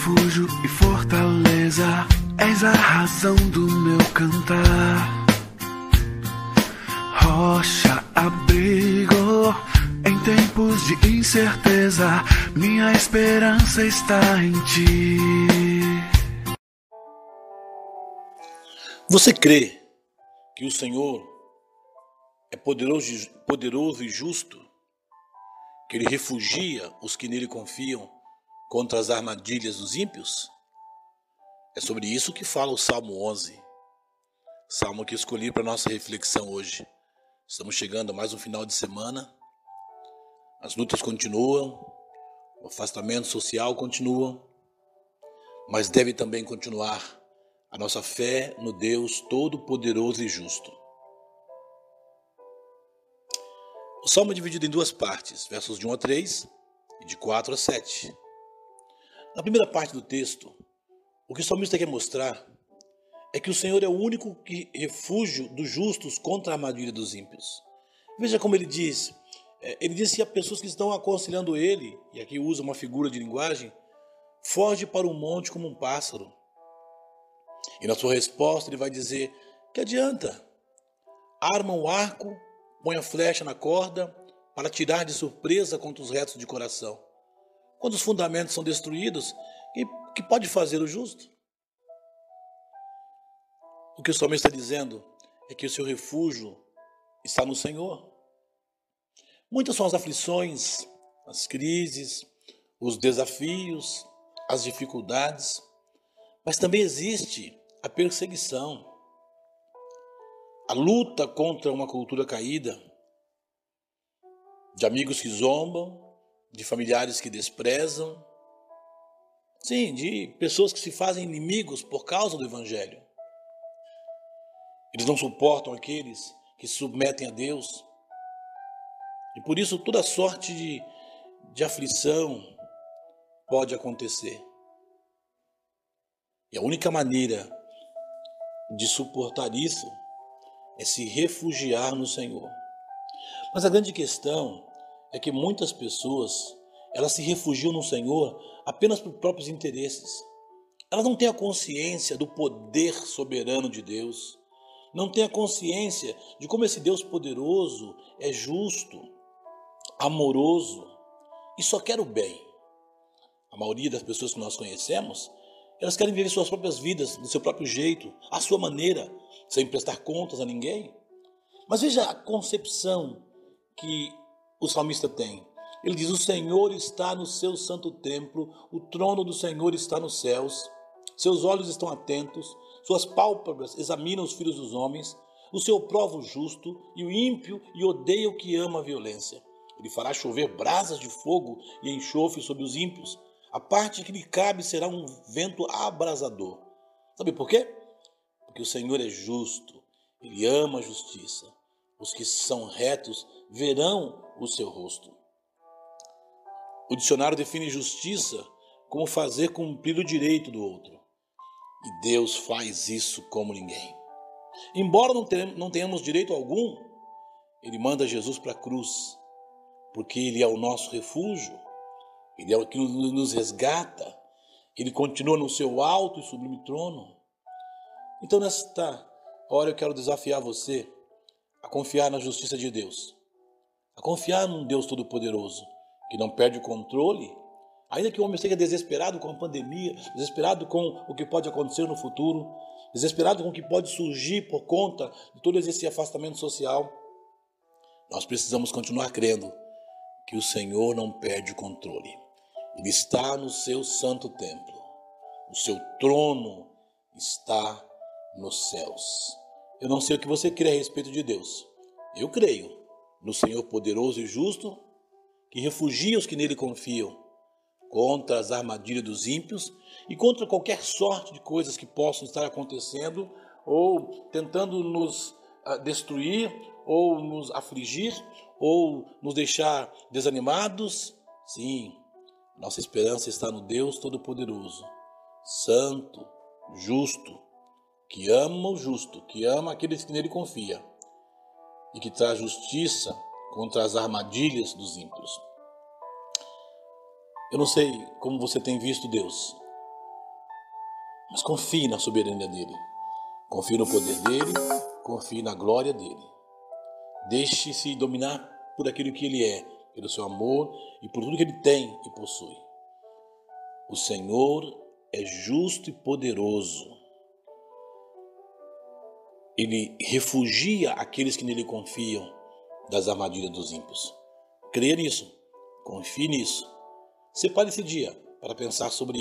refúgio e fortaleza, és a razão do meu cantar. Rocha, abrigo, em tempos de incerteza, minha esperança está em ti. Você crê que o Senhor é poderoso, poderoso e justo, que Ele refugia os que nele confiam contra as armadilhas dos ímpios? É sobre isso que fala o Salmo 11, salmo que escolhi para nossa reflexão hoje. Estamos chegando a mais um final de semana, as lutas continuam, o afastamento social continua, mas deve também continuar a nossa fé no Deus Todo-Poderoso e Justo. O salmo é dividido em duas partes, versos de 1 a 3 e de 4 a 7. Na primeira parte do texto, o que o salmista quer mostrar é que o Senhor é o único que refúgio dos justos contra a armadilha dos ímpios. Veja como ele diz: é, ele diz que há pessoas que estão aconselhando ele, e aqui usa uma figura de linguagem, foge para o monte como um pássaro. E na sua resposta ele vai dizer: que adianta? Arma o arco põe a flecha na corda para tirar de surpresa contra os retos de coração. Quando os fundamentos são destruídos, o que pode fazer o justo? O que o salmista está dizendo é que o seu refúgio está no Senhor. Muitas são as aflições, as crises, os desafios, as dificuldades, mas também existe a perseguição, a luta contra uma cultura caída, de amigos que zombam, de familiares que desprezam, sim, de pessoas que se fazem inimigos por causa do Evangelho. Eles não suportam aqueles que se submetem a Deus. E por isso toda sorte de, de aflição pode acontecer. E a única maneira de suportar isso é se refugiar no Senhor. Mas a grande questão é que muitas pessoas, elas se refugiam no Senhor apenas por próprios interesses. Elas não têm a consciência do poder soberano de Deus, não têm a consciência de como esse Deus poderoso é justo, amoroso e só quer o bem. A maioria das pessoas que nós conhecemos, elas querem viver suas próprias vidas do seu próprio jeito, à sua maneira, sem prestar contas a ninguém. Mas veja a concepção que o salmista tem. Ele diz: O Senhor está no seu santo templo, o trono do Senhor está nos céus, seus olhos estão atentos, suas pálpebras examinam os filhos dos homens, o seu prova o justo e o ímpio e odeia o que ama a violência. Ele fará chover brasas de fogo e enxofre sobre os ímpios. A parte que lhe cabe será um vento abrasador. Sabe por quê? porque o Senhor é justo, ele ama a justiça. Os que são retos verão o seu rosto. O dicionário define justiça como fazer cumprir o direito do outro. E Deus faz isso como ninguém. Embora não tenhamos direito algum, Ele manda Jesus para a cruz, porque Ele é o nosso refúgio, Ele é o que nos resgata, Ele continua no seu alto e sublime trono. Então, nesta hora, eu quero desafiar você a confiar na justiça de Deus, a confiar num Deus Todo-Poderoso, que não perde o controle, ainda que o homem esteja desesperado com a pandemia, desesperado com o que pode acontecer no futuro, desesperado com o que pode surgir por conta de todo esse afastamento social. Nós precisamos continuar crendo que o Senhor não perde o controle. Ele está no seu santo templo. O seu trono está nos céus. Eu não sei o que você crê a respeito de Deus. Eu creio no Senhor poderoso e justo, que refugia os que nele confiam contra as armadilhas dos ímpios e contra qualquer sorte de coisas que possam estar acontecendo ou tentando nos ah, destruir ou nos afligir ou nos deixar desanimados. Sim, nossa esperança está no Deus Todo-Poderoso, Santo, Justo, que ama o justo, que ama aqueles que nele confia e que traz justiça contra as armadilhas dos ímpios. Eu não sei como você tem visto Deus, Mas confie na soberania dele. Confie no poder dele, confie na glória dele. Deixe-se dominar por aquilo que ele é, pelo seu amor e por tudo que ele tem e possui. O Senhor é justo e poderoso. Ele refugia aqueles que nele confiam das armadilhas dos ímpios. Creia nisso, confie nisso. Separe esse dia para pensar sobre